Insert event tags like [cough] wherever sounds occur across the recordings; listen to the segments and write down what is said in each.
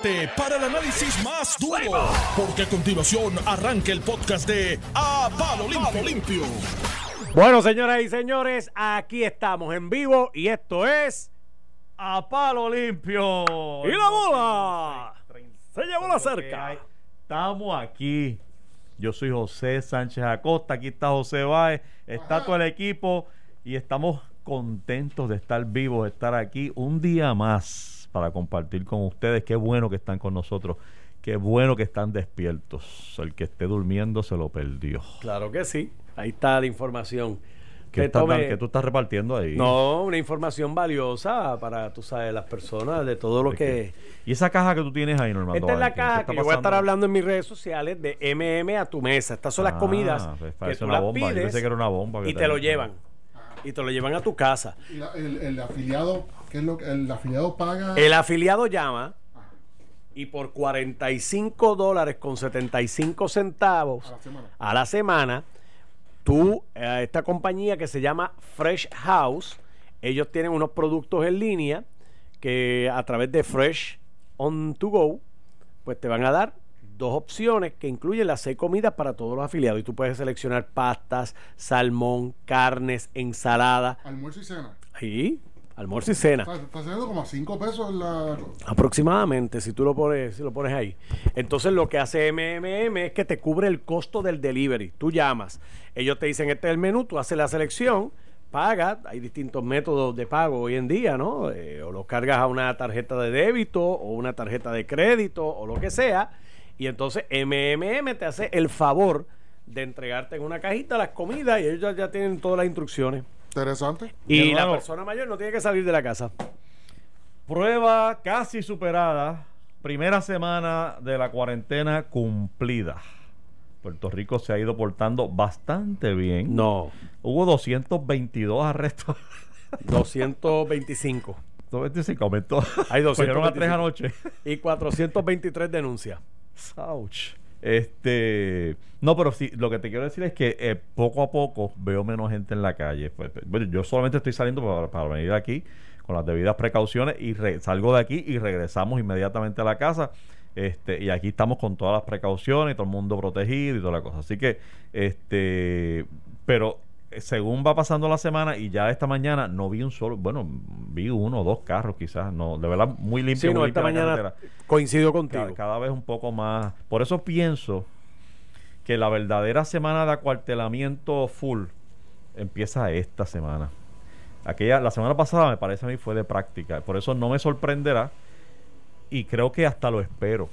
prepárate para el análisis más duro, porque a continuación arranca el podcast de A Palo Limpio. Limpio. Bueno, señoras y señores, aquí estamos en vivo y esto es A Palo Limpio. ¡Y la bola! Se llevó la cerca. Estamos aquí. Yo soy José Sánchez Acosta, aquí está José Báez, está todo el equipo y estamos contentos de estar vivos, de estar aquí un día más para compartir con ustedes. Qué bueno que están con nosotros. Qué bueno que están despiertos. El que esté durmiendo se lo perdió. Claro que sí. Ahí está la información. ¿Qué, que tú estás repartiendo ahí? No, una información valiosa para, tú sabes, las personas, de todo lo que... ¿Y esa caja que tú tienes ahí, Normando? Esta es la caja que yo voy a estar hablando en mis redes sociales de MM a tu mesa. Estas son las ah, comidas pues que tú las pides que era una bomba y te, lo llevan. Y te lo llevan a tu casa. ¿Y el, afiliado, qué es lo que el afiliado paga? El afiliado llama y por 45 dólares con 75 centavos a la semana, a la semana tú, eh, esta compañía que se llama Fresh House, ellos tienen unos productos en línea que a través de Fresh On To Go, pues te van a dar dos opciones que incluyen las seis comidas para todos los afiliados. Y tú puedes seleccionar pastas, salmón, carnes, ensalada. Almuerzo y cena. Sí, almuerzo y cena. Está saliendo como a 5 pesos la... Aproximadamente, si tú lo pones, si lo pones ahí. Entonces lo que hace MMM es que te cubre el costo del delivery. Tú llamas, ellos te dicen este es el menú, tú haces la selección, pagas, hay distintos métodos de pago hoy en día, ¿no? Eh, o lo cargas a una tarjeta de débito o una tarjeta de crédito o lo que sea y entonces MMM te hace el favor de entregarte en una cajita las comidas y ellos ya, tienen todas las instrucciones. Interesante. Y, la persona mayor no tiene que salir de la casa. Prueba casi superada. Primera semana de la cuarentena cumplida. Puerto Rico se ha ido portando bastante bien. No. Hubo 222 arrestos. [laughs] 225. 225 aumentó. Hay [laughs] 225. a tres anoche. Y 423 denuncias. Ouch. Este, no, pero sí, lo que te quiero decir es que eh, poco a poco veo menos gente en la calle. Pues, pues, bueno, yo solamente estoy saliendo para, venir aquí con las debidas precauciones y salgo de aquí y regresamos inmediatamente a la casa. Este, y aquí estamos con todas las precauciones, todo el mundo protegido y toda la cosa. Así que, este, pero según va pasando la semana y ya esta mañana no vi un solo, bueno, vi uno o dos carros quizás, no, de verdad muy limpio. Sí, no, esta mañana coincido contigo. Cada, vez un poco más. Por eso pienso que la verdadera semana de acuartelamiento full empieza esta semana. Aquella, la semana pasada me parece a mí fue de práctica, por eso no me sorprenderá y creo que hasta lo espero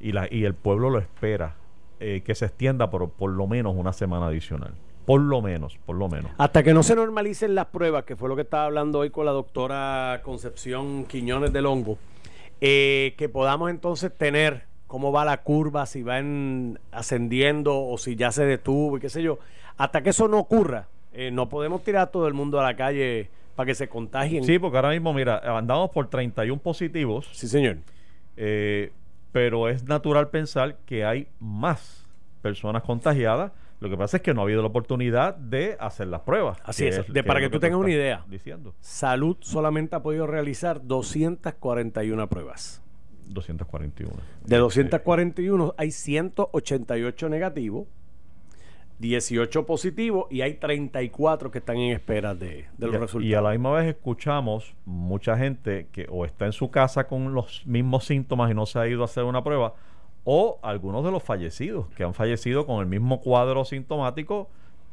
y, la, y el pueblo lo espera eh, que se extienda por, por lo menos una semana adicional. Por lo menos, por lo menos. Hasta que no se normalicen las pruebas, que fue lo que estaba hablando hoy con la doctora Concepción Quiñones del Hongo, eh, que podamos entonces tener cómo va la curva, si va ascendiendo o si ya se detuvo y qué sé yo. Hasta que eso no ocurra, eh, no podemos tirar a todo el mundo a la calle para que se contagien. Sí, porque ahora mismo, mira, andamos por 31 positivos. Sí, señor. Eh, pero es natural pensar que hay más personas contagiadas lo que pasa es que no ha habido la oportunidad de hacer las pruebas. Así es. de, para que, tú tengas una idea. Diciendo. Salud solamente ha podido realizar 241 pruebas. 241. De 241 hay 188 negativos, 18 positivos y hay 34 que están en espera de, los resultados. Y a la misma vez escuchamos mucha gente que o está en su casa con los mismos síntomas y no se ha ido a hacer una prueba o algunos de los fallecidos que han fallecido con el mismo cuadro sintomático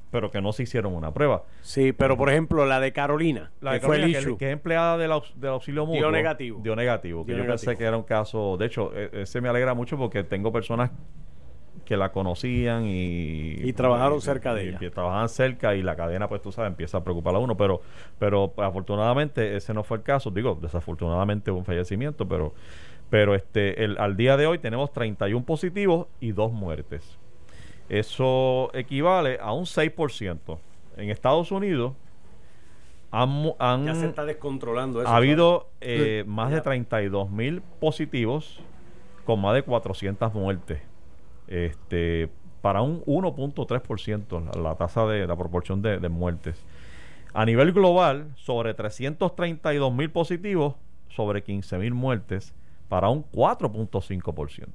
pero que no se hicieron una prueba. Sí, pero por ejemplo la de Carolina, la que, fue que, es empleada del, auxilio mutuo, dio negativo. Dio negativo, que yo pensé que era un caso, de hecho, e, ese me alegra mucho porque tengo personas que la conocían y... Y trabajaron cerca de ella. Que trabajaban cerca y la cadena, pues tú sabes, empieza a preocupar a uno, pero, pero afortunadamente ese no fue el caso, digo, desafortunadamente hubo un fallecimiento, pero pero este, el, al día de hoy tenemos 31 positivos y dos muertes. Eso equivale a un 6%. En Estados Unidos han, ya se está descontrolando eso. Ha habido eh, más de 32 mil positivos con más de 400 muertes. Este, para un 1.3% la, la tasa de la proporción de, de muertes. A nivel global, sobre 332 mil positivos, sobre 15 mil muertes para un 4.5%.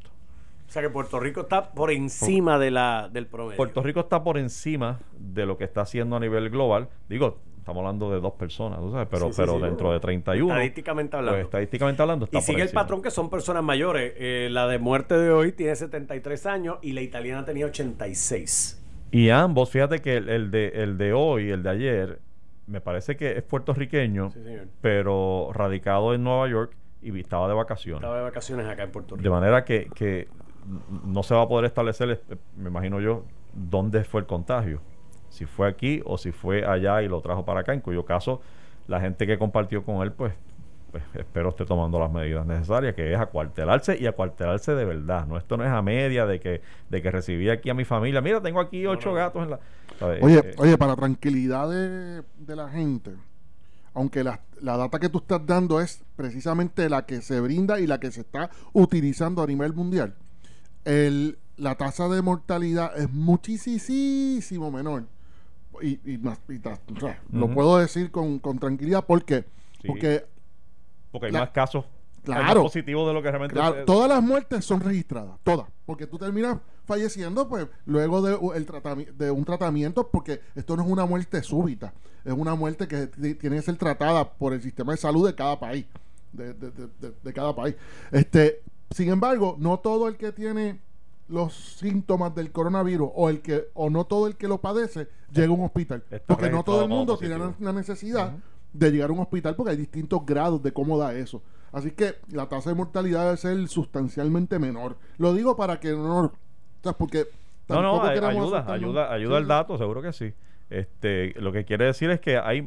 O sea que Puerto Rico está por encima de la, del promedio. Puerto Rico está por encima de lo que está haciendo a nivel global. Digo, estamos hablando de dos personas, ¿tú sabes? pero, Sí, sí, pero sí. dentro de 31. Estadísticamente hablando. pues, estadísticamente hablando, está y sigue el patrón que son personas mayores. Eh, la de muerte de hoy tiene 73 años y la italiana tenía 86. Y ambos, fíjate que el, el de, el de hoy, el de ayer, me parece que es puertorriqueño, pero radicado en Nueva York y estaba de vacaciones. Estaba de vacaciones acá en Puerto Rico. De manera que, que no se va a poder establecer, eh, me imagino yo, dónde fue el contagio. Si fue aquí o si fue allá y lo trajo para acá, en cuyo caso la gente que compartió con él, pues, pues espero esté tomando las medidas necesarias, que es acuartelarse y acuartelarse de verdad. No, esto no es a media de que, de que recibí aquí a mi familia. Mira, tengo aquí ocho gatos en la. Oye, Eh, oye, para tranquilidad de, de la gente, aunque la, la data que tú estás dando es precisamente la que se brinda y la que se está utilizando a nivel mundial, el, la tasa de mortalidad es muchísimo menor. Y, y más- y ta- o sea, lo puedo decir con, con tranquilidad porque, Sí. porque porque hay la- más casos Claro. positivos de lo que realmente Claro, todas las muertes son registradas, todas, porque tú terminas falleciendo pues luego de, el tratami- de un tratamiento, porque esto no es una muerte súbita, es una muerte que ti- tiene que ser tratada por el sistema de salud de cada país, de, de- de- de- de cada país. Este, sin embargo, no todo el que tiene los síntomas del coronavirus o el que o no todo el que lo padece llega a un hospital, Está porque no todo el mundo positivo. tiene la necesidad de llegar a un hospital porque hay distintos grados de cómo da eso. Así que la tasa de mortalidad debe ser sustancialmente menor. Lo digo para que no... o sea, porque No, no, ayuda, ayuda, ayuda Sí, dato, seguro que sí. Este, lo que quiere decir es que hay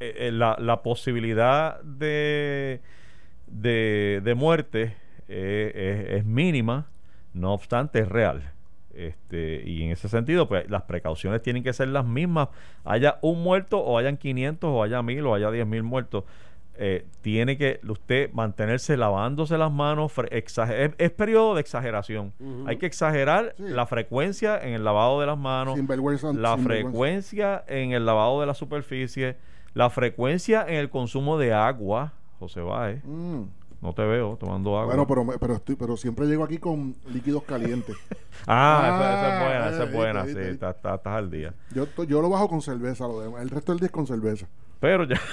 eh, eh, la, la posibilidad de, de, de muerte eh, es, es mínima, no obstante es real. Este, y en ese sentido, pues las precauciones tienen que ser las mismas. Haya un muerto, o hayan 500, o haya 1000, o haya 10 mil muertos. Eh, tiene que usted mantenerse lavándose las manos. es, es periodo de exageración. Hay que exagerar Sí. la frecuencia en el lavado de las manos, la frecuencia en el lavado de la superficie, la frecuencia en el consumo de agua. José Báez, Mm. No te veo tomando agua. Bueno, pero, pero, estoy, pero siempre llego aquí con líquidos calientes. [laughs] ah, esa, esa Ah, es buena, esa es viste, buena, viste, sí, viste. estás, al día. Yo, to- yo lo bajo con cerveza, lo demás. El resto del día es con cerveza. Pero ya. [laughs]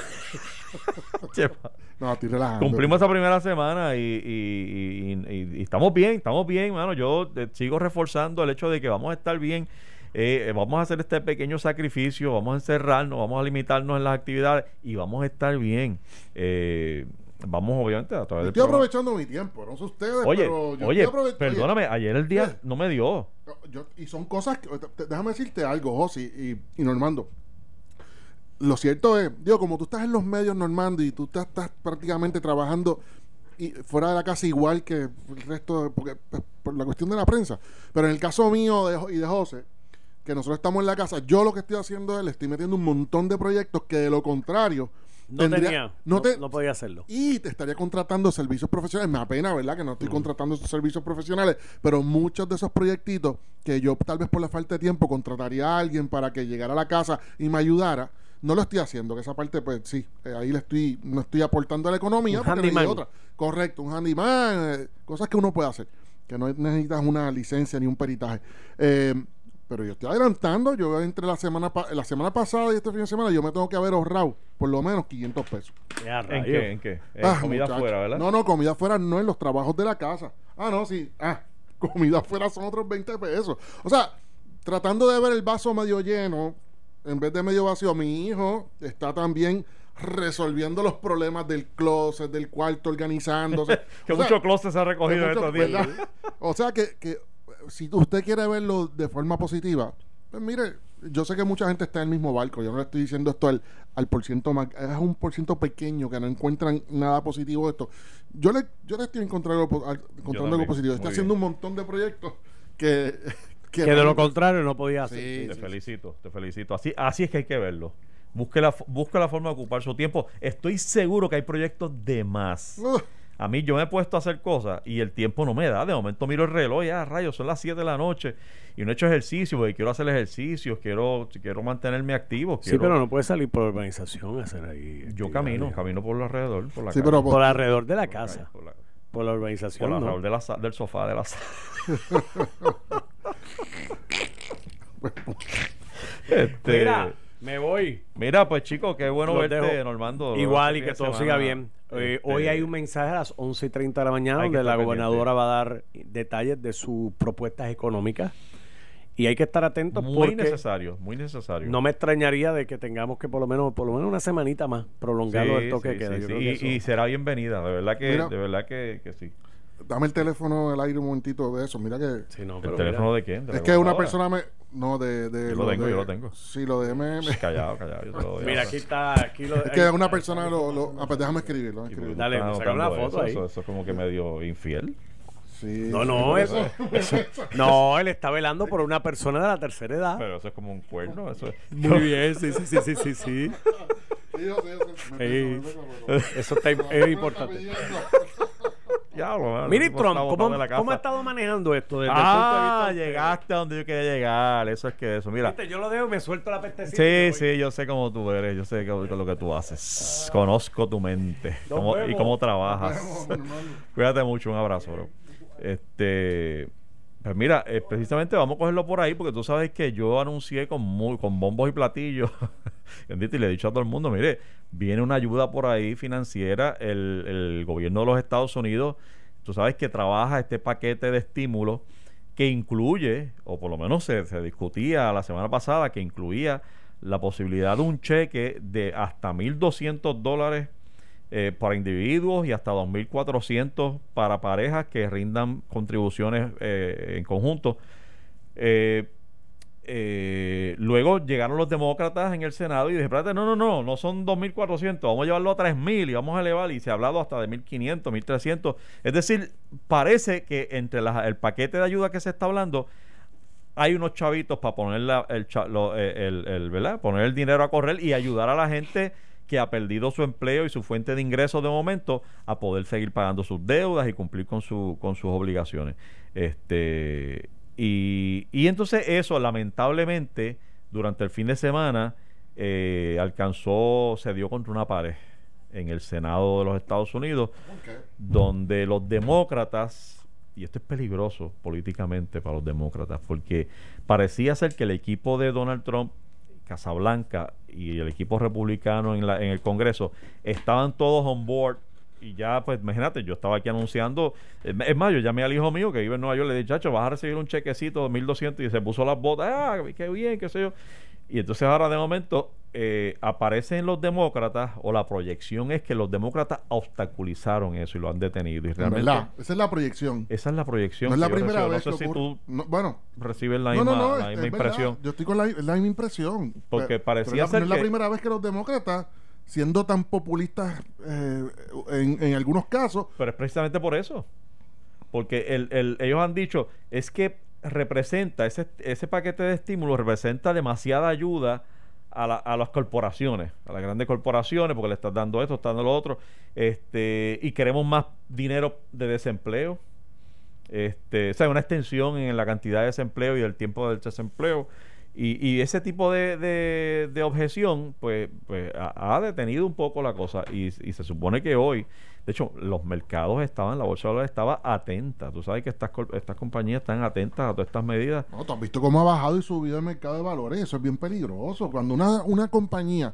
No, estoy relajando. Cumplimos esa primera semana y, y- y- y- y estamos bien, estamos bien, mano. Yo eh, sigo reforzando el hecho de que vamos a estar bien. eh, eh, vamos a hacer este pequeño sacrificio, vamos a encerrarnos, vamos a limitarnos en las actividades y vamos a estar bien. Eh, vamos, obviamente, a través del Estoy aprovechando mi tiempo, no sé ustedes, Oye, pero yo oye, estoy perdóname, ayer el día no me dio. Yo- y son cosas que. te- Déjame decirte algo, Josi y, y Normando. Lo cierto es, digo, como tú estás en los medios, Normando, y tú estás, estás prácticamente trabajando y fuera de la casa igual que el resto, de- porque pues, por la cuestión de la prensa. Pero en el caso mío de, y de José, que nosotros estamos en la casa, yo lo que estoy haciendo es le estoy metiendo un montón de proyectos que de lo contrario. No tendría- tenía, no no, te- no podía hacerlo. y te estaría contratando servicios profesionales. Me apena, ¿verdad? Que no estoy contratando esos servicios profesionales, pero muchos de esos proyectitos que yo tal vez por la falta de tiempo contrataría a alguien para que llegara a la casa y me ayudara, no lo estoy haciendo, que esa parte pues sí, eh, ahí le estoy no estoy aportando a la economía Un porque no otra. Correcto, un handyman, eh, cosas que uno puede hacer, que no necesitas una licencia ni un peritaje. Eh, pero yo estoy adelantando, yo entre la semana pa- la semana pasada y este fin de semana yo me tengo que haber ahorrado por lo menos 500 pesos. ¿En qué? ¿En qué? En Ah, comida muchacho. afuera, ¿verdad? No, no, comida afuera no en los trabajos de la casa. Ah, no, sí. Ah, [laughs] comida afuera son otros 20 pesos. O sea, tratando de ver el vaso medio lleno en vez de medio vacío, mi hijo está también resolviendo los problemas del closet, del cuarto, organizándose. [laughs] que O sea, mucho closet se ha recogido mucho- estos días. O sea que, que si usted quiere verlo de forma positiva, pues mire, yo sé que mucha gente está en el mismo barco. Yo no le estoy diciendo esto al, al por ciento más, es un por ciento pequeño que no encuentran nada positivo de esto. Yo le, yo le estoy encontrando, encontrando algo positivo. muy Está bien. haciendo un montón de proyectos que, [laughs] Que de lo contrario no podía hacer. Sí, te sí, felicito, te felicito. Así, así es que hay que verlo. Busque la, busque la forma de ocupar su tiempo. Estoy seguro que hay proyectos de más. Ugh. A mí yo me he puesto a hacer cosas y el tiempo no me da. De momento miro el reloj, ya rayos, son las 7 de la noche y no he hecho ejercicio porque quiero hacer ejercicios, quiero, quiero mantenerme activo. Sí, pero no puede salir por urbanización a hacer ahí. Yo camino, camino por alrededor, por la Sí, calle. pero Por alrededor de la Por la casa. calle, por la- por la Por urbanización. la ¿no? De la del sofá de la sala. [laughs] este, Mira, me voy. mira, pues chicos, qué bueno Los verte, dejo. Normando. Igual y que todo siga bien. Eh, este, hoy hay un mensaje a las 11 y 30 de la mañana donde la gobernadora va a dar detalles de sus propuestas económicas y hay que estar atentos muy porque necesario, muy necesario. no me extrañaría de que tengamos que por lo menos por lo menos una semanita más prolongarlo Sí, el toque sí, que queda. sí, Yo sí. creo que Y, eso- y será bienvenida, de verdad que, Mira. de verdad que, que sí. Dame el teléfono al aire un momentito de eso. Mira que. Sí, no, ¿El pero teléfono mira. de quién? ¿De la Es que una persona me. No, de. de Yo lo tengo, de- yo lo tengo. Sí, lo de MM. Callado, callado. Yo te lo doy Mira, aquí está. Aquí lo, Es que una persona lo. lo ah, pues déjame escribirlo. Escribirlo. Dale, saca una foto eso, ahí. Eso, eso es como que medio infiel. Sí, No, no, eso, eso- No, él está velando por una persona de la tercera edad. Pero eso es como un cuerno. Eso es, Muy bien, sí, sí, sí, sí, sí, sí. Sí. Eso está, es importante. Mire, el tipo Trump, ¿cómo, cómo ha estado manejando esto? Desde Ah, el punto de vista llegaste a donde yo quería llegar. Eso es que eso. Mira. Viste, Yo lo dejo y me suelto la pestecita. Sí, sí, yo sé cómo tú eres, yo sé co- lo que tú haces. Conozco tu mente cómo- y cómo trabajas. [laughs] Cuídate mucho, un abrazo, bro. Este, pues mira, eh, precisamente vamos a cogerlo por ahí porque tú sabes que yo anuncié con muy, con bombos y platillos, [laughs] y le he dicho a todo el mundo, mire, viene una ayuda por ahí financiera, el, el gobierno de los Estados Unidos, tú sabes que trabaja este paquete de estímulos que incluye, o por lo menos se, se discutía la semana pasada, que incluía la posibilidad de un cheque de hasta 1.200 dólares eh, para individuos y hasta 2.400 para parejas que rindan contribuciones eh, en conjunto. Eh, eh, luego llegaron los demócratas en el Senado y dije, espérate, no, no, no, no son 2.400, vamos a llevarlo a 3.000 y vamos a elevar y se ha hablado hasta de 1.500, 1.300. Es decir, parece que entre el paquete de ayuda que se está hablando hay unos chavitos para poner eh, el- el- ¿verdad? poner el dinero a correr y ayudar a la gente que ha perdido su empleo y su fuente de ingresos de momento a poder seguir pagando sus deudas y cumplir con su con sus obligaciones. Este y, y entonces eso lamentablemente durante el fin de semana eh, alcanzó se dio contra una pared en el Senado de los Estados Unidos donde los demócratas, y esto es peligroso políticamente para los demócratas, porque parecía ser que el equipo de Donald Trump, Casablanca y el equipo republicano en, la, en el Congreso estaban todos on board. Y ya, pues, imagínate, yo estaba aquí anunciando. Es más, yo llamé al hijo mío que vive en Nueva York, le dije, chacho, vas a recibir un chequecito de 1200 y se puso las botas. Ah, qué bien, qué sé yo. Y entonces ahora de momento eh, aparecen los demócratas o la proyección es que los demócratas obstaculizaron eso y lo han detenido. Y realmente verdad, esa es la proyección. esa es la proyección. No es la primera vez No sé que si tú No, bueno, recibes la no, misma, no, la impresión. Yo estoy con la, misma impresión. Porque Pero- parecía pero ser no es la que- primera vez que los demócratas, siendo tan populistas eh, en, en algunos casos, Pero es precisamente por eso. Porque el, el- ellos han dicho, es que representa, ese, ese paquete de estímulos representa demasiada ayuda a, la- a las corporaciones, a las grandes corporaciones, porque le estás dando esto, estás dando lo otro, este, y queremos más dinero de desempleo. Este, o sea, una extensión en la cantidad de desempleo y el tiempo del desempleo. Y, y ese tipo de, de- objeción, pues, pues ha, detenido un poco la cosa. Y, y se supone que hoy, de hecho, los mercados estaban, la bolsa de valores estaba atenta. Tú sabes que estas, estas compañías están atentas a todas estas medidas. no, tú has visto cómo ha bajado y subido el mercado de valores. Eso es bien peligroso. Cuando una, una compañía,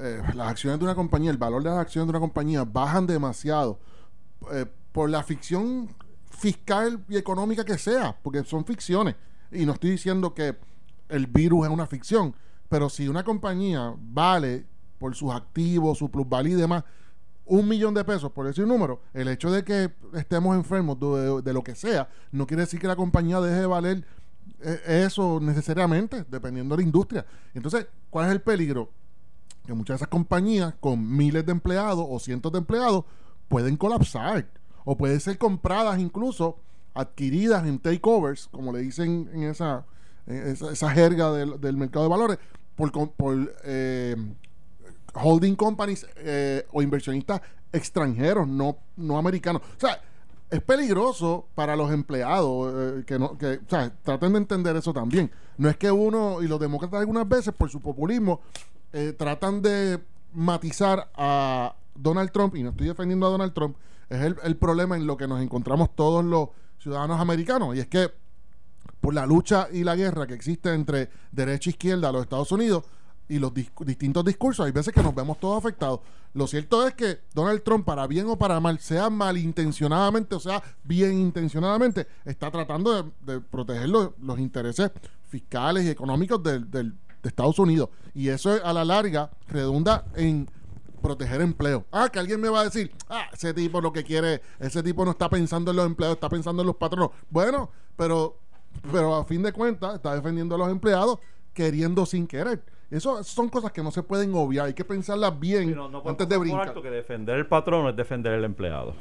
eh, las acciones de una compañía, el valor de las acciones de una compañía bajan demasiado eh, por la ficción fiscal y económica que sea, porque son ficciones. Y no estoy diciendo que el virus es una ficción, pero si una compañía vale por sus activos, su plusvalía y demás, un millón de pesos, por decir un número, el hecho de que estemos enfermos de, lo que sea, no quiere decir que la compañía deje de valer eh, eso necesariamente, dependiendo de la industria. Entonces, ¿cuál es el peligro? Que muchas de esas compañías con miles de empleados o cientos de empleados pueden colapsar o pueden ser compradas incluso, adquiridas en takeovers, como le dicen en esa, esa, esa jerga del, del mercado de valores, por, por eh, holding companies eh, o inversionistas extranjeros, no, no americanos. O sea, es peligroso para los empleados eh, que no, que, o sea, traten de entender eso también. No es que uno y los demócratas algunas veces por su populismo eh, tratan de matizar a Donald Trump y no estoy defendiendo a Donald Trump es el, el problema en lo que nos encontramos todos los ciudadanos americanos. Y es que por la lucha y la guerra que existe entre derecha e izquierda a los Estados Unidos y los distintos discursos, hay veces que nos vemos todos afectados. Lo cierto es que Donald Trump, para bien o para mal, sea malintencionadamente o sea bien intencionadamente, está tratando de, proteger los, intereses fiscales y económicos del, de Estados Unidos. Y eso a la larga redunda en proteger empleo. Ah, que alguien me va a decir, ah, ese tipo lo que quiere, ese tipo no está pensando en los empleados, está pensando en los patronos. Bueno, pero, pero a fin de cuentas está defendiendo a los empleados queriendo sin querer. Eso son cosas que no se pueden obviar, hay que pensarlas bien antes de brincar. que defender el patrón es defender el empleado.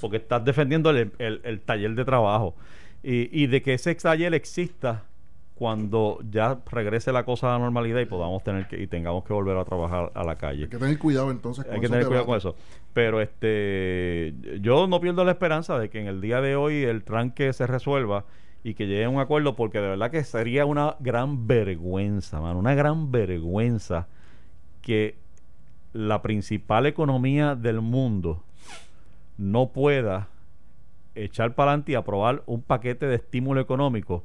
Porque estás defendiendo el, taller de trabajo. Y, y, de que ese taller exista cuando ya regrese la cosa a la normalidad y podamos tener que y tengamos que volver a trabajar a la calle. Hay que tener cuidado entonces con Hay que tener cuidado con eso. Pero este yo no pierdo la esperanza de que en el día de hoy el tranque se resuelva y que llegue a un acuerdo porque de verdad que sería una gran vergüenza, mano, una gran vergüenza que la principal economía del mundo no pueda echar para adelante y aprobar un paquete de estímulo económico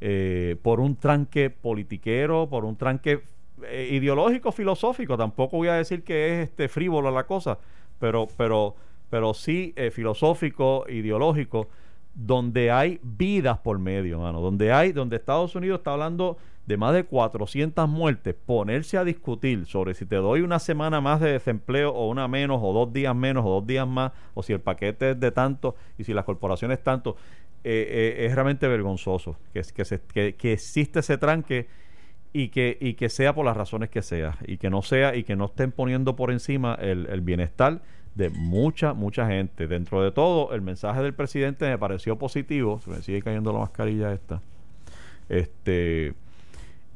eh, por un tranque politiquero, por un tranque eh, ideológico, filosófico. Tampoco voy a decir que es este frívolo la cosa, pero, pero, pero sí eh, filosófico, ideológico donde hay vidas por medio, mano, donde hay, donde Estados Unidos está hablando de más de 400 muertes, ponerse a discutir sobre si te doy una semana más de desempleo o una menos, o dos días menos, o dos días más, o si el paquete es de tanto y si las corporaciones tanto, eh, eh, es realmente vergonzoso que, que, se, que, que existe ese tranque y que, y que sea por las razones que sea, y que no sea, y que no estén poniendo por encima el, el bienestar de mucha, mucha gente. Dentro de todo, el mensaje del presidente me pareció positivo. Se me sigue cayendo la mascarilla esta. Este,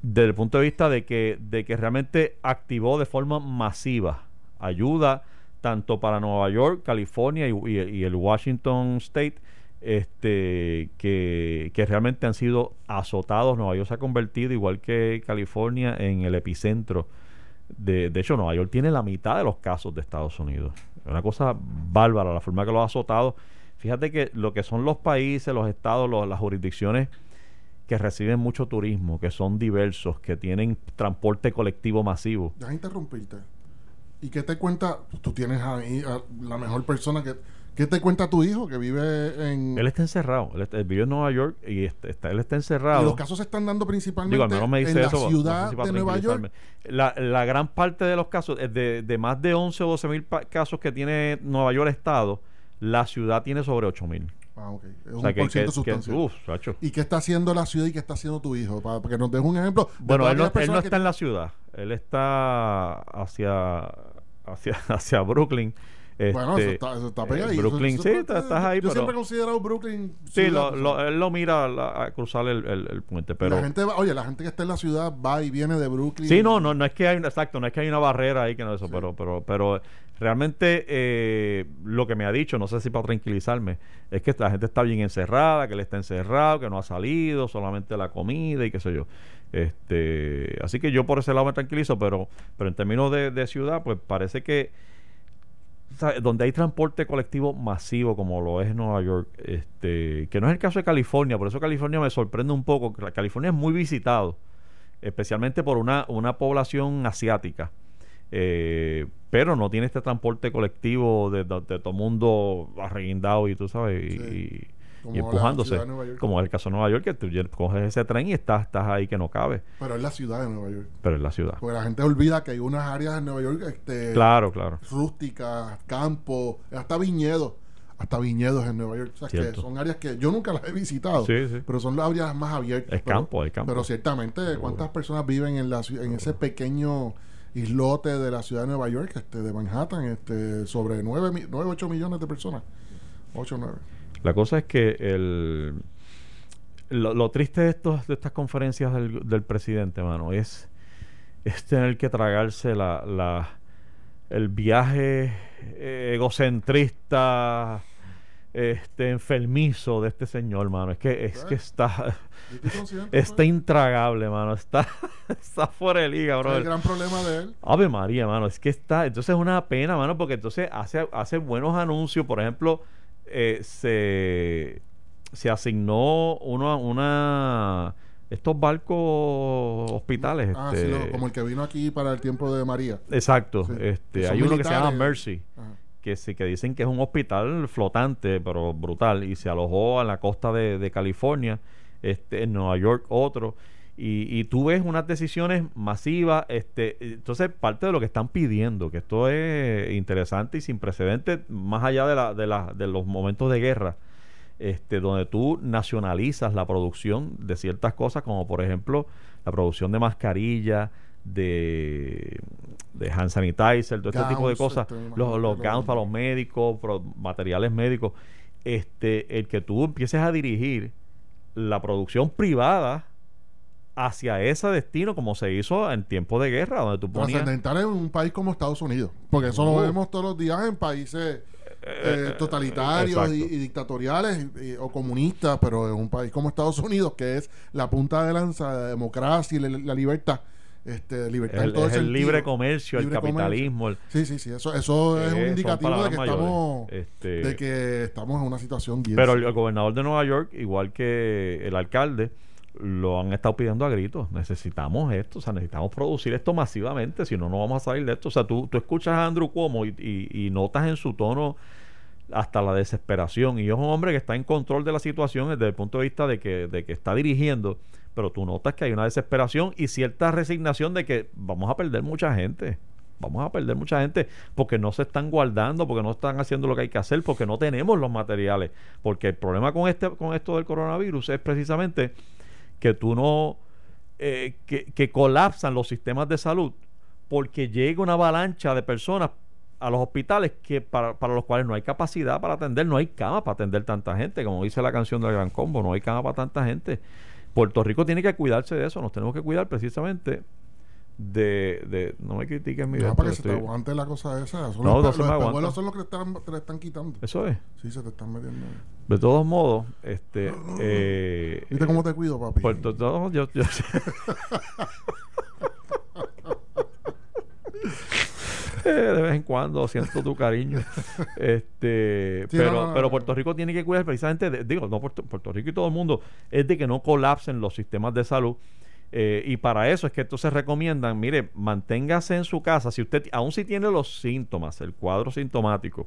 desde el punto de vista de que, de que realmente activó de forma masiva ayuda tanto para Nueva York, California y, el Washington State, este, que, que, realmente han sido azotados. Nueva York se ha convertido, igual que California, en el epicentro. De, de hecho, Nueva York tiene la mitad de los casos de Estados Unidos. Una cosa bárbara la forma que lo ha azotado. Fíjate que lo que son los países, los estados, las jurisdicciones que reciben mucho turismo, que son diversos, que tienen transporte colectivo masivo. Deja interrumpirte. ¿Y qué te cuenta? Tú tienes ahí a la mejor persona que ¿Qué te cuenta tu hijo que vive en...? Él está encerrado. Él, vive en Nueva York y está, él está encerrado. Y los casos se están dando principalmente en la ciudad de Nueva York. La, la, gran parte de los casos, de, de más de 11 o 12 mil casos que tiene Nueva York Estado, la ciudad tiene sobre 8 mil. Ah, ok. Es un por ciento sustancial. ¿Y qué está haciendo la ciudad y qué está haciendo tu hijo? Para, que nos deje un ejemplo. Bueno, él no, él no está en la ciudad. Él está hacia, hacia, [laughs] hacia Brooklyn bueno, eso este, está, eso está pegadito. Brooklyn, sí, estás ahí. Yo siempre he considerado Brooklyn. Sí, lo, él lo mira a cruzar el, el, puente. Pero la gente oye, la gente que está en la ciudad va y viene de Brooklyn. Sí, no, no, no es que hay, exacto, no es que hay una barrera ahí que no es eso, pero, pero, pero realmente eh, lo que me ha dicho, no sé si para tranquilizarme, es que la gente está bien encerrada, que él está encerrado, que no ha salido, solamente la comida y qué sé yo. Este, así que yo por ese lado me tranquilizo, pero, pero en términos de, de ciudad, pues parece que donde hay transporte colectivo masivo como lo es Nueva York, este, que no es el caso de California, por eso California me sorprende un poco, California es muy visitado, especialmente por una, una población asiática, eh, pero no tiene este transporte colectivo de, de, todo mundo arreguindado y tú sabes, y, y empujándose. Como es el caso de Nueva York, que tú coges ese tren y estás, estás ahí que no cabe. Pero es la ciudad de Nueva York. Pero es la ciudad. Porque la gente olvida que hay unas áreas en Nueva York este, claro, claro. rústicas, campo, hasta viñedos. Hasta viñedos en Nueva York. O sea, que son áreas que yo nunca las he visitado. Pero son las áreas más abiertas. Es campo, es campo. Pero ciertamente, ¿cuántas personas viven en, la, en ese pequeño islote de la ciudad de Nueva York, este, de Manhattan? este Sobre 9, 9 8 millones de personas. 8 9. La cosa es que el, lo, triste de, estos, de estas conferencias del, presidente, mano, es, es tener que tragarse la, la el viaje egocentrista este enfermizo de este señor, mano. Es que es que está ¿Y tú consciente, [laughs] está intragable, mano. Está [laughs] está fuera de liga, bro. es el gran problema de él. Ave María, mano, es que está, entonces es una pena, mano, porque entonces hace, hace buenos anuncios, por ejemplo, eh, se, se asignó uno, una, estos barcos hospitales, Ah, este, sí, como el que vino aquí para el tiempo de María. exacto, Sí. este, hay uno que se llama. Mercy, Ajá. que sí, que dicen que es un hospital flotante, pero brutal, y se alojó en la costa de, de California, este, en Nueva York otro, y, y tú ves unas decisiones masivas, este, entonces parte de lo que están pidiendo, que esto es interesante y sin precedentes, más allá de, la, de, la, de los momentos de guerra, este, donde tú nacionalizas la producción de ciertas cosas, como por ejemplo la producción de mascarillas, de, de hand sanitizer, todo este tipo de cosas, los, los gowns para los médicos, pro- materiales médicos, este, el que tú empieces a dirigir la producción privada hacia ese destino como se hizo en tiempos de guerra, donde tú ponías... Trascendental en un país como Estados Unidos. Porque eso lo Uh. vemos todos los días en países eh, totalitarios y, exacto. y dictatoriales y- o comunistas, pero en un país como Estados Unidos, que es la punta de lanza de la democracia y la, la libertad. Este, libertad en el, todo es el sentido. libre comercio, el comercio. capitalismo, el- Sí, sí, sí. Eso, eso es Eh, un indicativo de que, mayores. estamos, Este, de que estamos en una situación bien. Pero el, el gobernador de Nueva York, igual que el alcalde, lo han estado pidiendo a gritos. Necesitamos esto, o sea, necesitamos producir esto masivamente, si no, no vamos a salir de esto. O sea, tú, tú escuchas a Andrew Cuomo y, y- y notas en su tono hasta la desesperación. Y es un hombre que está en control de la situación desde el punto de vista de que, de que está dirigiendo, pero tú notas que hay una desesperación y cierta resignación de que vamos a perder mucha gente. Vamos a perder mucha gente porque no se están guardando, porque no están haciendo lo que hay que hacer, porque no tenemos los materiales. Porque el problema con este, con esto del coronavirus es precisamente que tú no, eh, que, que colapsan los sistemas de salud porque llega una avalancha de personas a los hospitales que para, para los cuales no hay capacidad para atender, no hay cama para atender tanta gente, como dice la canción del Gran Combo, no hay cama para tanta gente. Puerto Rico tiene que cuidarse de eso, nos tenemos que cuidar precisamente de, de no me critiquen mi No, para que se te aguante la cosa esa. Son No, los, no los espejuelos son los que te están, te están quitando. Eso es. Sí, se te están metiendo. De todos modos, este [clears throat] eh, ¿Viste cómo te cuido, papi? Puerto no, yo, yo- [laughs] Eh, de vez en cuando siento tu cariño. Este, Sí, pero, no, no, pero. Puerto Rico tiene que cuidar precisamente, de- digo, no Puerto, Puerto Rico y todo el mundo, es de que no colapsen los sistemas de salud. Eh, y para eso es que entonces recomiendan, mire, manténgase en su casa, si usted, aún si tiene los síntomas, el cuadro sintomático,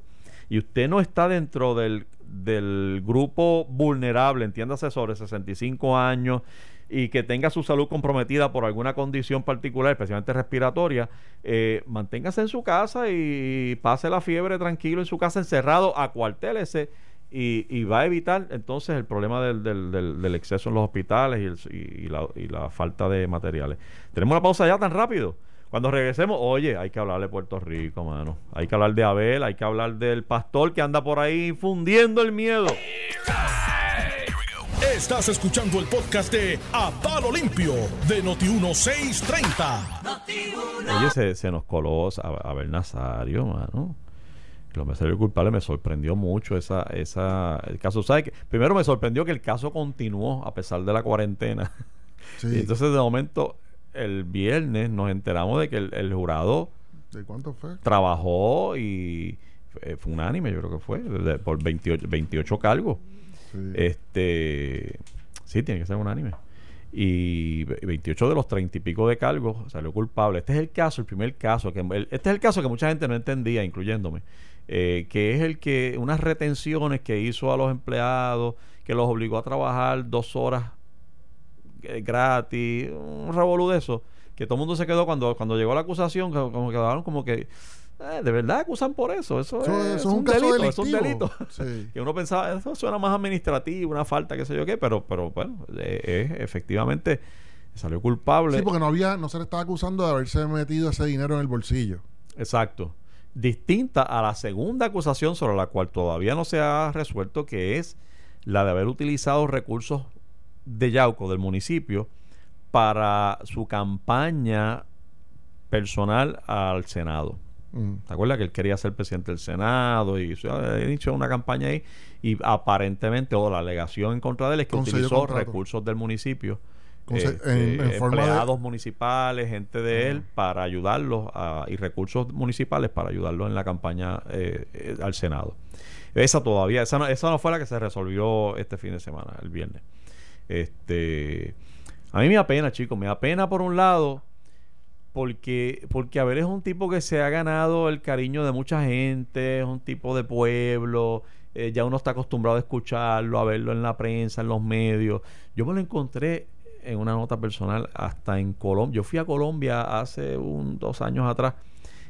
y usted no está dentro del, del grupo vulnerable, entiéndase sobre 65 años, y que tenga su salud comprometida por alguna condición particular, especialmente respiratoria, eh, manténgase en su casa y pase la fiebre tranquilo en su casa, encerrado, acuartélese y, y va a evitar entonces el problema del, del- del- del exceso en los hospitales y, el- y- la, y la falta de materiales. Tenemos una pausa ya tan rápido. Cuando regresemos, oye, hay que hablar de Puerto Rico, mano. Hay que hablar de Abel, hay que hablar del pastor que anda por ahí infundiendo el miedo. Estás escuchando el podcast de A Palo Limpio de Noti1630. Oye, se, se nos coló a, Abel Nazario, mano. Lo me salió culpable, me sorprendió mucho esa, esa, el caso. ¿Sabes qué? Primero me sorprendió que el caso continuó a pesar de la cuarentena. [laughs] Sí. Y entonces, de momento, el viernes nos enteramos de que el, el jurado ¿De cuánto fue? trabajó y fue, fue unánime, yo creo que fue, de- por 28, 28 cargos. Sí. Este, sí, tiene que ser unánime. Y ve- 28 de los 30 y pico de cargos salió culpable. Este es el caso, el primer caso, que el- este es el caso que mucha gente no entendía, incluyéndome, eh, que es el que unas retenciones que hizo a los empleados, que los obligó a trabajar dos horas eh, gratis, un revolú de eso, que todo el mundo se quedó cuando, cuando llegó la acusación, como quedaron como que, eh, de verdad acusan por eso, eso, Eso- es, eso es es un delito, es un delictivo. delito. Sí. [laughs] que uno pensaba, eso suena más administrativo, una falta, qué sé yo qué, pero, pero bueno, eh, efectivamente salió culpable. Sí, porque no había, no se le estaba acusando de haberse metido ese dinero en el bolsillo. Exacto. Distinta a la segunda acusación sobre la cual todavía no se ha resuelto, que es la de haber utilizado recursos de Yauco, del municipio, para su campaña personal al Senado. Mm. ¿Te acuerdas que él quería ser presidente del Senado y se ha hecho una campaña ahí? Y aparentemente, o la alegación en contra de él es que Concedió utilizó contrato. recursos del municipio, Este, en- en de- empleados municipales, gente de él, para ayudarlos a- y recursos municipales para ayudarlos en la campaña eh, eh, al Senado. Esa todavía, esa no, esa no fue la que se resolvió este fin de semana, el viernes. Este, a mí me da pena, chicos, me da pena por un lado, porque, porque Abel es un tipo que se ha ganado el cariño de mucha gente, es un tipo de pueblo, eh, ya uno está acostumbrado a escucharlo, a verlo en la prensa, en los medios. Yo me lo encontré en una nota personal hasta en Colombia. Yo fui a Colombia hace un, dos años atrás.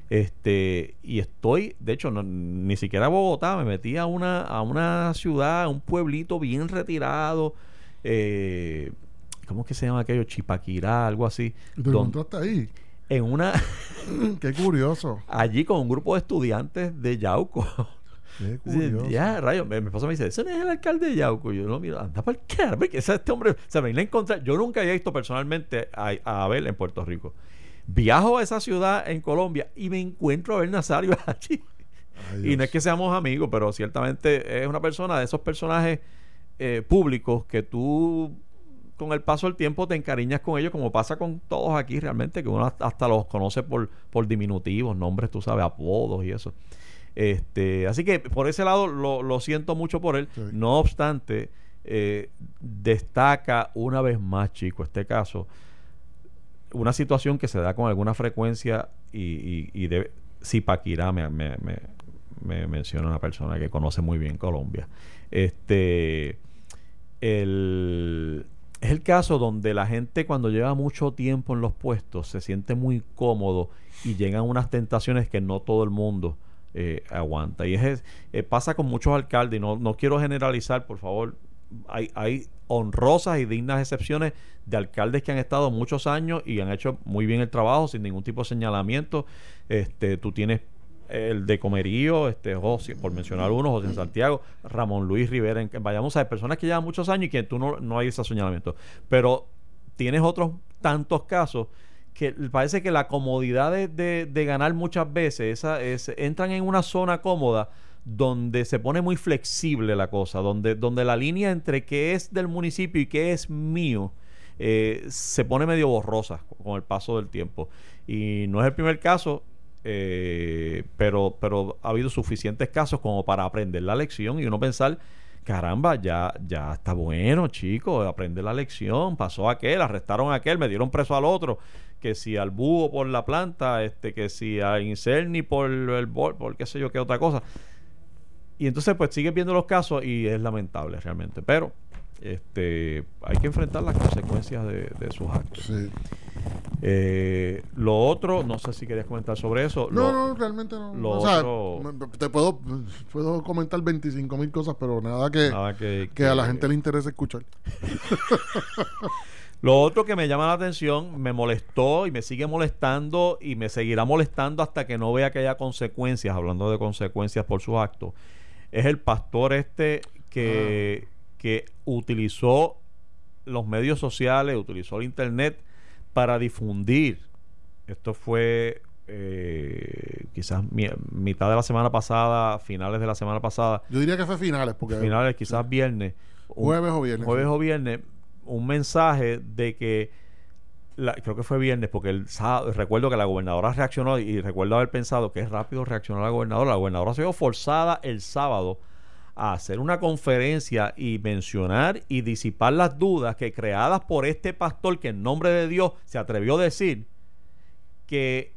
Este, y estoy, de hecho, no- ni siquiera a Bogotá, me metí a una, a una ciudad, a un pueblito bien retirado. Eh, ¿Cómo es que se llama aquello? Chipaquirá, algo así. ¿Y te Don- encontraste ahí? en una, [laughs] Qué curioso. [laughs] allí con un grupo de estudiantes de Yauco. Curioso. Ya, rayo, mi mi esposa me dice, ese no es el alcalde de Yauco. Yo no miro, anda para el caramba, que ese este hombre, o sea, me a encontrar. Yo nunca había visto personalmente a, a Abel en Puerto Rico. Viajo a esa ciudad en Colombia y me encuentro a Abel Nazario [laughs] allí. Ay, Y no es que seamos amigos, pero ciertamente es una persona de esos personajes eh, públicos que tú con el paso del tiempo te encariñas con ellos, como pasa con todos aquí realmente, que uno hasta- hasta los conoce por, por diminutivos, nombres, tú sabes, apodos y eso. Este, así que por ese lado lo, lo siento mucho por él. Sí. No obstante, eh, destaca una vez más, chico, este caso, una situación que se da con alguna frecuencia y, y, y de Zipaquirá me, me, me, me menciona una persona que conoce muy bien Colombia. Este el, es el caso donde la gente cuando lleva mucho tiempo en los puestos se siente muy cómodo y llegan unas tentaciones que no todo el mundo eh, aguanta. Y es, eh, pasa con muchos alcaldes, y no, no quiero generalizar, por favor. Hay, hay honrosas y dignas excepciones de alcaldes que han estado muchos años y han hecho muy bien el trabajo sin ningún tipo de señalamiento. Este, tú tienes el de Comerío, este José, por mencionar uno, José Santiago, Ramón Luis Rivera, en, vayamos a ver, personas que llevan muchos años y que tú no, no hay ese señalamiento. Pero tienes otros tantos casos que parece que la comodidad de, de- ganar muchas veces, esa, es, entran en una zona cómoda donde se pone muy flexible la cosa, donde, donde la línea entre qué es del municipio y qué es mío eh, se pone medio borrosa con el paso del tiempo. Y no es el primer caso, eh, pero, pero ha habido suficientes casos como para aprender la lección y uno pensar, caramba, ya, ya está bueno, chicos, aprender la lección, pasó aquel, arrestaron a aquel, me dieron preso al otro, que si al búho por la planta, este, que si a Incerni por el por qué sé yo qué otra cosa. Y entonces pues sigues viendo los casos y es lamentable realmente, pero este hay que enfrentar las consecuencias de, de sus actos. Sí. Eh, lo otro, no sé si querías comentar sobre eso. No, Lo- no, realmente no. lo o sea, otro- te puedo, puedo comentar 25 mil cosas, pero nada que, nada que, que a la gente le interese escuchar. [laughs] Lo otro que me llama la atención, me molestó y me sigue molestando y me seguirá molestando hasta que no vea que haya consecuencias, hablando de consecuencias por sus actos, es el pastor este que, que utilizó los medios sociales, utilizó el internet para difundir. Esto fue eh, quizás mi- mitad de la semana pasada, finales de la semana pasada, Yo diría que fue finales, porque finales quizás viernes. un- jueves o viernes. jueves sí. o viernes un mensaje de que la- creo que fue viernes porque el sábado, recuerdo que la gobernadora reaccionó y recuerdo haber pensado que es rápido reaccionó la gobernadora la gobernadora se vio forzada el sábado a hacer una conferencia y mencionar y disipar las dudas que creadas por este pastor que en nombre de Dios se atrevió a decir que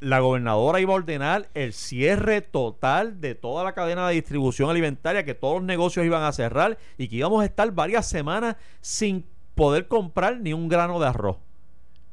la gobernadora iba a ordenar el cierre total de toda la cadena de distribución alimentaria, que todos los negocios iban a cerrar y que íbamos a estar varias semanas sin poder comprar ni un grano de arroz.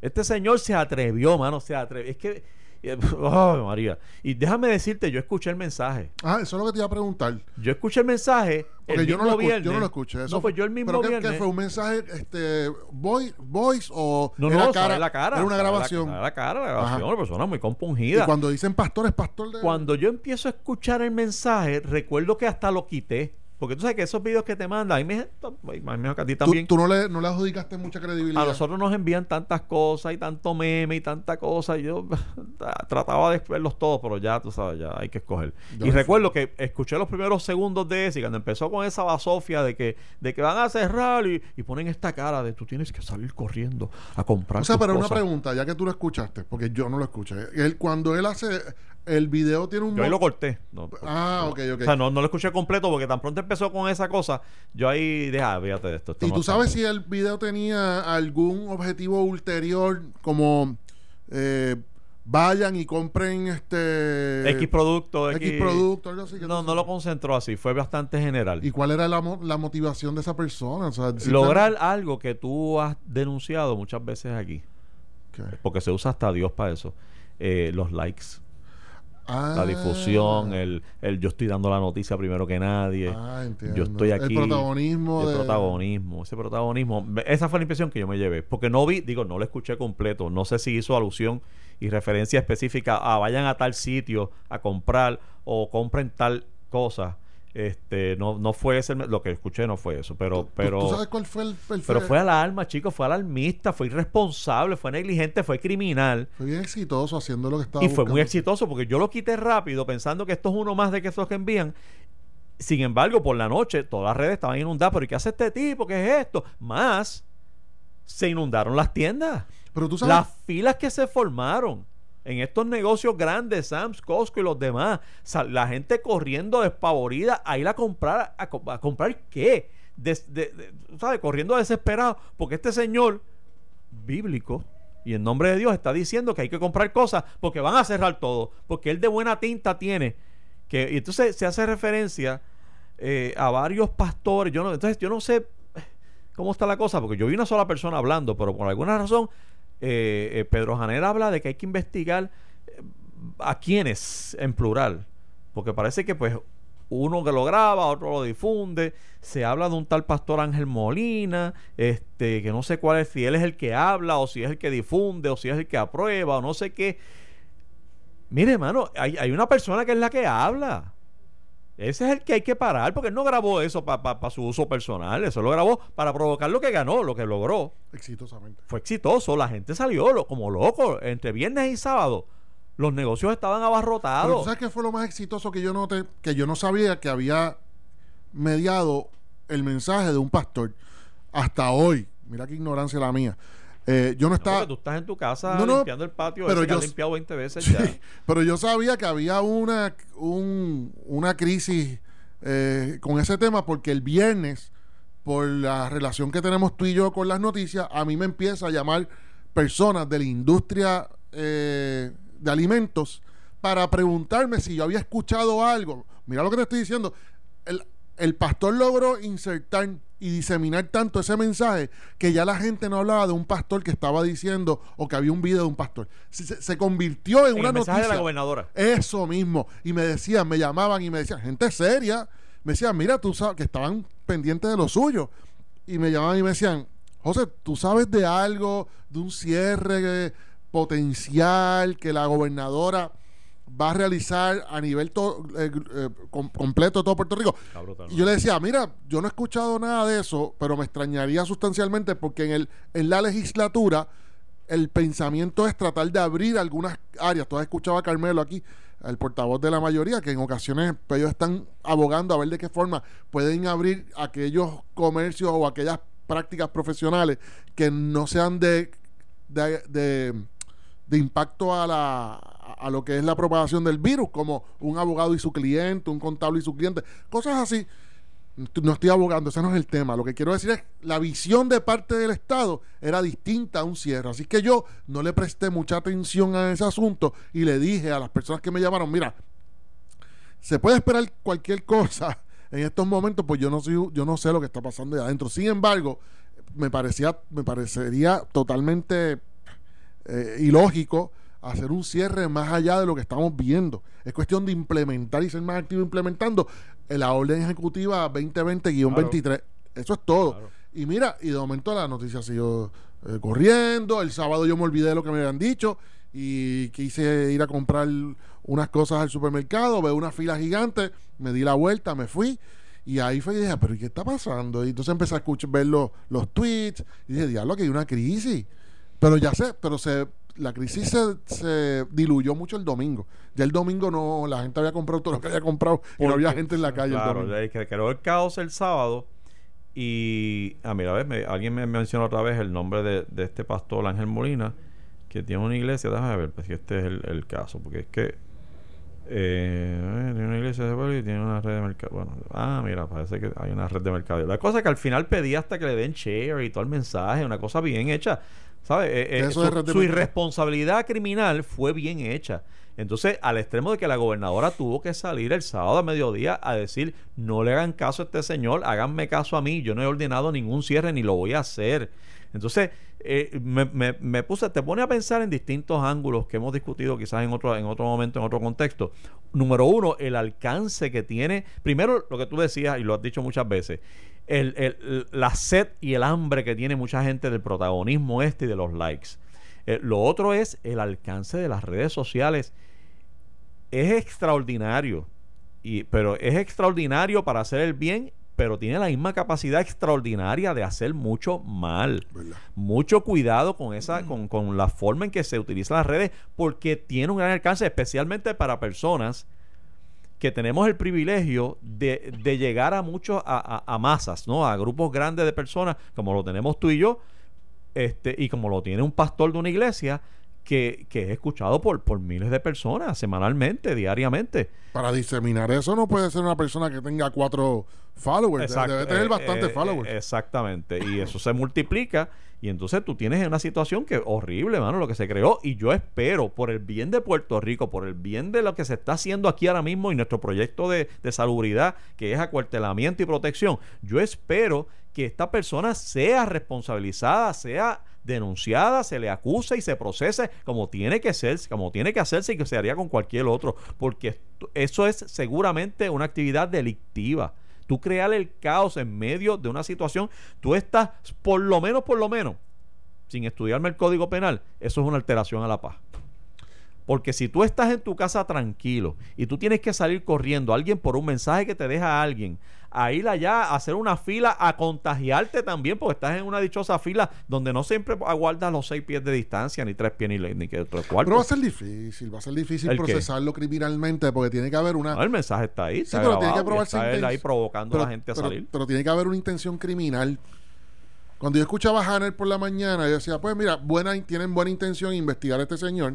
Este señor se atrevió, mano, se atrevió. Es que, [laughs] María. Y déjame decirte, yo escuché el mensaje. Ah, eso es lo que te iba a preguntar. Yo escuché el mensaje Porque el yo no, lo escuché, viernes. yo no lo escuché. Eso no, pues yo el mismo ¿Pero viernes. qué fue? ¿Un mensaje este, voice, voice o No, era no, cara? sale la cara. Era una grabación. sale La, cara, la grabación, Ajá. una persona muy y compungida. cuando dicen pastor, es pastor de... Cuando yo empiezo a escuchar el mensaje, recuerdo que hasta lo quité. Porque tú sabes que esos videos que te mandan, a mí me, imagino que a ti también. tú no, le, no le adjudicaste mucha credibilidad. A nosotros nos envían tantas cosas y tanto meme y tanta cosa. Y yo [laughs] trataba de verlos todos, pero ya, tú sabes, ya hay que escoger. Yo y recuerdo que escuché los primeros segundos de ese y cuando empezó con esa basofia de que, de que van a cerrar y, y ponen esta cara de tú tienes que salir corriendo a comprar. O sea, pero una cosas". pregunta, ya que tú lo escuchaste, porque yo no lo escuché. Él, cuando él hace, el video tiene un... Yo ahí lo corté. No, Ah, ok, ok. O sea, no, no lo escuché completo porque tan pronto empezó con esa cosa, yo ahí dije, ah, fíjate de esto. esto ¿Y tú sabes bien". si el video tenía algún objetivo ulterior como eh, vayan y compren este X producto, X, X producto, algo así? que No, no lo concentró así, fue bastante general. ¿Y cuál era la, mo- la motivación de esa persona? O sea, simplemente- Lograr algo que tú has denunciado muchas veces aquí, porque se usa hasta Dios para eso. eh, los likes, Ah, la difusión, el, el yo estoy dando la noticia primero que nadie. Ah. Yo estoy aquí. El protagonismo El de... protagonismo, ese protagonismo. Esa fue la impresión que yo me llevé. Porque no vi, digo, no lo escuché completo. No sé si hizo alusión y referencia específica a vayan a tal sitio a comprar o compren tal cosa. Este, no, no fue ese, lo que escuché no fue eso, pero, ¿Tú- pero, ¿Tú sabes cuál fue el, el pero fue alarma, chicos, fue alarmista, fue irresponsable, fue negligente, fue criminal. Fue bien exitoso haciendo lo que estaba Y fue muy exitoso porque yo lo quité rápido pensando que esto es uno más de que estos que envían. Sin embargo, por la noche todas las redes estaban inundadas. ¿Pero ¿y qué hace este tipo? ¿Qué es esto? Más, se inundaron las tiendas. Pero tú sabes... Las filas que se formaron en estos negocios grandes, Sam's, Costco y los demás. La gente corriendo despavorida a ir a comprar. ¿A, co- a comprar qué? ¿Sabes? Corriendo desesperado. Porque este señor bíblico y en nombre de Dios está diciendo que hay que comprar cosas porque van a cerrar todo. Porque él de buena tinta tiene. que Y entonces se hace referencia eh, a varios pastores. Yo no, entonces yo no sé cómo está la cosa, porque yo vi una sola persona hablando, pero por alguna razón eh, eh, Pedro Janera habla de que hay que investigar eh, a quiénes en plural, porque parece que pues uno que lo graba, otro lo difunde, se habla de un tal pastor Ángel Molina, este, que no sé cuál es, si él es el que habla, o si es el que difunde, o si es el que aprueba, o no sé qué. Mire, hermano, hay, hay una persona que es la que habla. Ese es el que hay que parar, porque él no grabó eso para su uso personal, eso lo grabó para provocar lo que ganó, lo que logró. Exitosamente. Fue exitoso, la gente salió lo- como loco entre viernes y sábado. Los negocios estaban Pero tú abarrotados. sabes qué fue lo más exitoso que yo noté, que yo no sabía que había mediado el mensaje de un pastor hasta hoy. Mira qué ignorancia la mía. Eh, yo no No, estaba. tú estás en tu casa No, no, limpiando el patio, pero ese que yo- has limpiado 20 veces Sí, ya. [laughs] pero yo sabía que había una, un- una crisis eh, con ese tema porque el viernes, por la relación que tenemos tú y yo con las noticias, a mí me empieza a llamar personas de la industria eh, de alimentos para preguntarme si yo había escuchado algo. Mira lo que te estoy diciendo. El, pastor logró insertar y diseminar tanto ese mensaje que ya la gente no hablaba de un pastor que estaba diciendo o que había un video de un pastor. Se, convirtió en En una el mensaje de noticia. la gobernadora. Eso mismo. Y me decían, me llamaban y me decían, gente seria. Me decían, mira, tú sabes que estaban pendientes de lo suyo. Y me llamaban y me decían, José, ¿tú sabes de algo, de un cierre potencial que la gobernadora va a realizar a nivel to- eh, eh, com- completo de todo Puerto Rico? Brutal, Y yo le decía, mira, yo no he escuchado nada de eso, pero me extrañaría sustancialmente porque en, el, en la legislatura el pensamiento es tratar de abrir algunas áreas. Tú has escuchado a Carmelo aquí, el portavoz de la mayoría, que en ocasiones pues, ellos están abogando a ver de qué forma pueden abrir aquellos comercios o aquellas prácticas profesionales que no sean de, de, de- de impacto a la a lo que es la propagación del virus, como un abogado y su cliente, un contable y su cliente, cosas así. No estoy abogando, ese no es el tema. Lo que quiero decir es la visión de parte del Estado era distinta a un cierre. Así que yo no le presté mucha atención a ese asunto y le dije a las personas que me llamaron, mira, se puede esperar cualquier cosa en estos momentos, pues yo no soy, yo no sé lo que está pasando ahí adentro. Sin embargo, me parecía, me parecería totalmente eh, ilógico hacer un cierre más allá de lo que estamos viendo. Es cuestión de implementar y ser más activo implementando la orden ejecutiva 2020-23. Eso es todo. Claro. Y mira, y de momento la noticia siguió eh, corriendo. El sábado yo me olvidé de lo que me habían dicho y quise ir a comprar unas cosas al supermercado. Veo una fila gigante, me di la vuelta, me fui Y ahí fue y dije, pero ¿qué está pasando? Y entonces empecé a escuchar, ver los, los tweets y dije, diablo, que hay una crisis. Pero ya sé, pero se la crisis se, se, diluyó mucho el domingo. Ya el domingo no, la gente había comprado todo lo que había comprado y no había gente en la calle. Claro, el domingo. que creó el caos el sábado. Y, a mira, a ver, alguien me mencionó otra vez el nombre de, de, este pastor Ángel Molina, que tiene una iglesia. Déjame ver pues, si este es el, el caso, porque es que eh, tiene una iglesia de pueblo y tiene una red de mercado. Bueno, ah, mira, parece que hay una red de mercado. La cosa es que al final pedí hasta que le den share y todo el mensaje, una cosa bien hecha. ¿Sabes? Eh, eh, su, su irresponsabilidad criminal fue bien hecha. Entonces, al extremo de que la gobernadora tuvo que salir el sábado a mediodía a decir, no le hagan caso a este señor, háganme caso a mí, yo no he ordenado ningún cierre ni lo voy a hacer. Entonces, eh, me, me, me, puse, te pone a pensar en distintos ángulos que hemos discutido quizás en otro, en otro momento, en otro contexto. Número uno, el alcance que tiene, primero lo que tú decías y lo has dicho muchas veces, el, el, la sed y el hambre que tiene mucha gente del protagonismo este y de los likes. Eh, lo otro es el alcance de las redes sociales. Es extraordinario, y, pero es extraordinario para hacer el bien pero tiene la misma capacidad extraordinaria de hacer mucho mal. ¿verdad? Mucho cuidado con esa, con, con, la forma en que se utilizan las redes, porque tiene un gran alcance, especialmente para personas que tenemos el privilegio de, de llegar a muchos, a, a, a, masas, ¿no? A grupos grandes de personas, como lo tenemos tú y yo, este, y como lo tiene un pastor de una iglesia, que, que, es escuchado por, por miles de personas semanalmente, diariamente. Para diseminar eso no puede ser una persona que tenga cuatro followers, Exacto. debe tener bastante eh, followers. Exactamente, y eso se multiplica y entonces tú tienes una situación que horrible, mano, lo que se creó y yo espero por el bien de Puerto Rico, por el bien de lo que se está haciendo aquí ahora mismo y nuestro proyecto de, de salubridad que es acuartelamiento y protección, yo espero que esta persona sea responsabilizada, sea denunciada, se le acuse y se procese como tiene que ser, como tiene que hacerse y que se haría con cualquier otro, porque eso es seguramente una actividad delictiva. Tú crear el caos en medio de una situación, tú estás por lo menos, por lo menos, sin estudiarme el código penal, eso es una alteración a la paz. Porque si tú estás en tu casa tranquilo y tú tienes que salir corriendo a alguien por un mensaje que te deja a alguien, a ir allá a hacer una fila, a contagiarte también, porque estás en una dichosa fila donde no siempre aguardas los seis pies de distancia, ni tres pies, ni, ni que tres cuartos. Pero va a ser difícil, va a ser difícil procesarlo qué? criminalmente, porque tiene que haber una. No, el mensaje está ahí. Sí, pero tiene que probarse. Está él ahí provocando pero, a la gente a pero, salir. Pero tiene que haber una intención criminal. Cuando yo escuchaba a Hanner por la mañana, yo decía, pues mira, buena, tienen buena intención investigar a este señor.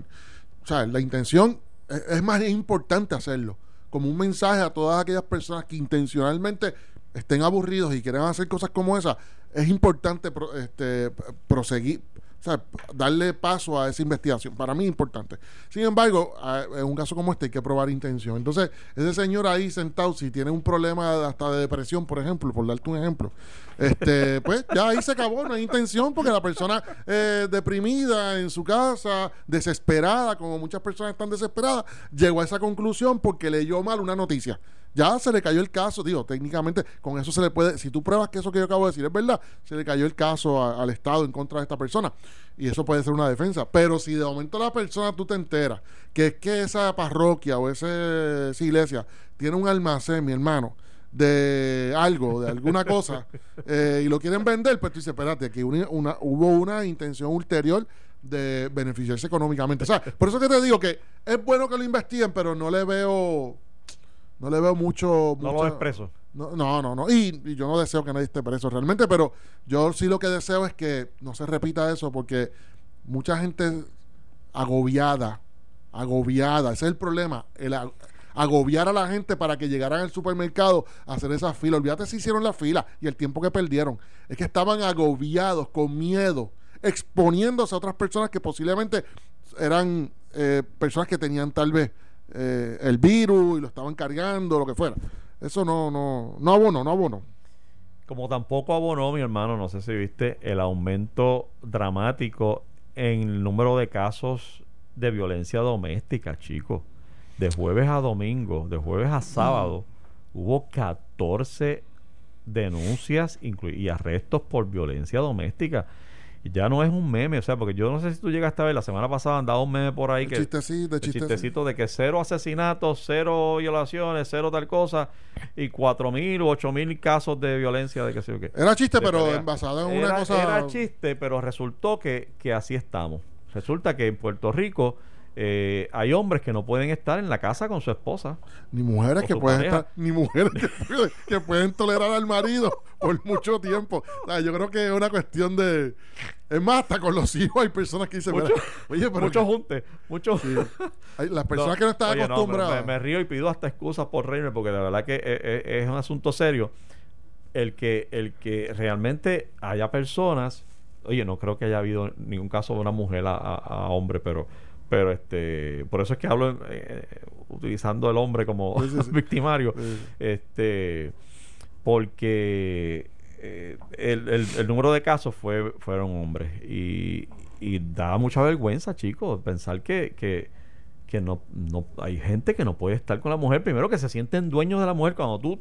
O sea, la intención es, más importante hacerlo. Como un mensaje a todas aquellas personas que intencionalmente estén aburridos y quieran hacer cosas como esa, es importante este, proseguir, o sea, darle paso a esa investigación. Para mí es importante. Sin embargo, en un caso como este hay que probar intención. Entonces, ese señor ahí sentado, si tiene un problema hasta de depresión, por ejemplo, por darte un ejemplo, este, [laughs] pues ya ahí se acabó, no hay intención, porque la persona eh, deprimida en su casa, desesperada, como muchas personas están desesperadas, llegó a esa conclusión porque leyó mal una noticia ya se le cayó el caso, digo, técnicamente con eso se le puede, si tú pruebas que eso que yo acabo de decir es verdad, se le cayó el caso a, al Estado en contra de esta persona y eso puede ser una defensa, pero si de momento la persona tú te enteras que es que esa parroquia o esa iglesia tiene un almacén, mi hermano, de algo, de alguna cosa, [laughs] eh, y lo quieren vender, pues tú dices, espérate, aquí una, una, hubo una intención ulterior de beneficiarse económicamente. O sea, por eso que te digo que es bueno que lo investiguen, pero no le veo no le veo mucho. No mucho, lo expreso. No, no, no. no. Y, y, yo no deseo que nadie esté preso realmente, pero yo sí lo que deseo es que no se repita eso porque mucha gente agobiada, agobiada, ese es el problema. El agobiar a la gente para que llegaran al supermercado a hacer esa fila. Olvídate si hicieron la fila y el tiempo que perdieron. Es que estaban agobiados, con miedo, exponiéndose a otras personas que posiblemente eran eh, personas que tenían tal vez eh, el virus y lo estaban cargando, lo que fuera. Eso no, no, no abonó, no abonó. Como tampoco abonó, mi hermano, no sé si viste el aumento dramático en el número de casos de violencia doméstica, chicos. De jueves a domingo, de jueves a sábado, mm. hubo 14 denuncias y arrestos por violencia doméstica. Ya no es un meme, o sea, porque yo no sé si tú llegaste a ver, la semana pasada andaba un meme por ahí que... chistecito, el chistecito. chistecito de que cero asesinatos, cero violaciones, cero tal cosa, y cuatro mil u ocho mil casos de violencia de que sé yo qué. Era chiste, de pero pelea. basado en una cosa. Era chiste, pero resultó que, que así estamos. Resulta que en Puerto Rico eh, hay hombres que no pueden estar en la casa con su esposa. Ni mujeres que pueden pareja. estar, ni mujeres que pueden, que pueden tolerar al marido por mucho tiempo. O sea, yo creo que es una cuestión de. Es más, hasta con los hijos hay personas que dicen, Mucho- "Mira, oye, pero. Muchos juntes, muchos. Sí. Las personas que no están oye, acostumbradas. me, me río y pido hasta excusas por reírme porque de verdad que eh, eh, es, un asunto serio. El que, el que realmente haya personas, oye, no creo que haya habido ningún caso de una mujer a, a- a hombre, pero, pero este, por eso es que hablo eh, utilizando el hombre como Sí, sí, [laughs] sí. victimario, este, porque eh, el, el- el número de casos fue, fueron hombres y, y da mucha vergüenza, chicos, pensar que, que, que no, no hay gente que no puede estar con la mujer. Primero que se sienten dueños de la mujer cuando tú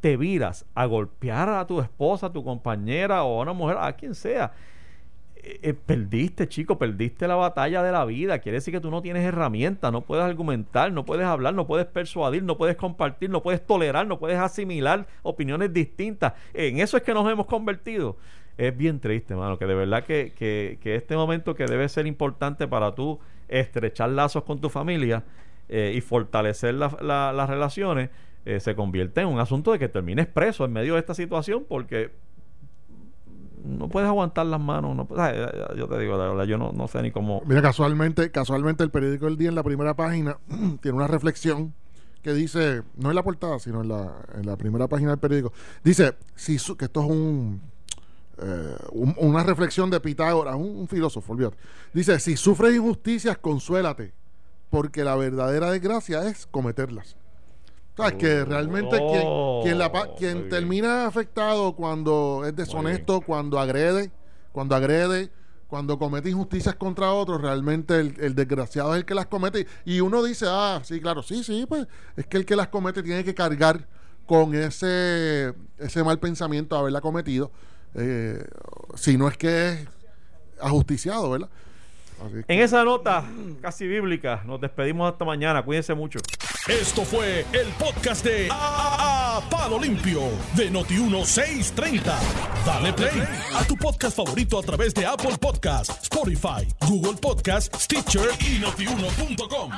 te viras a golpear a tu esposa, a tu compañera o a una mujer, a quien sea. Eh, eh, perdiste, chico, perdiste la batalla de la vida. Quiere decir que tú no tienes herramientas, no puedes argumentar, no puedes hablar, no puedes persuadir, no puedes compartir, no puedes tolerar, no puedes asimilar opiniones distintas. En eso es que nos hemos convertido. Es bien triste, mano, que de verdad que, que, este momento que debe ser importante para tú estrechar lazos con tu familia eh, y fortalecer la- la- las relaciones, se convierte en un asunto de que termines preso en medio de esta situación porque no puedes aguantar las manos. No, yo te digo, la verdad, yo no, no sé ni cómo. Mira, casualmente, casualmente el periódico El Día en la primera página [clears throat] tiene una reflexión que dice, no en la portada, sino en la, en la primera página del periódico, dice, si su- que esto es un, eh, un- una reflexión de Pitágoras, un, un filósofo, olvídate. Dice, si sufres injusticias, consuélate, porque la verdadera desgracia es cometerlas. ¿Sabes? que realmente quien, quien, la Oh, quien termina afectado cuando es deshonesto, cuando agrede, cuando agrede, cuando comete injusticias contra otros, realmente el, el desgraciado es el que las comete. Y uno dice, ah, sí, claro, sí, sí, pues es que el que las comete tiene que cargar con ese, ese mal pensamiento de haberla cometido, eh, si no es que es ajusticiado, ¿verdad? Así que- En esa nota casi bíblica, nos despedimos hasta mañana. Cuídense mucho. Esto fue el podcast de A, A- Palo Limpio de Noti1630. Dale play a tu podcast favorito a través de Apple Podcasts, Spotify, Google Podcasts, Stitcher y notiuno.com.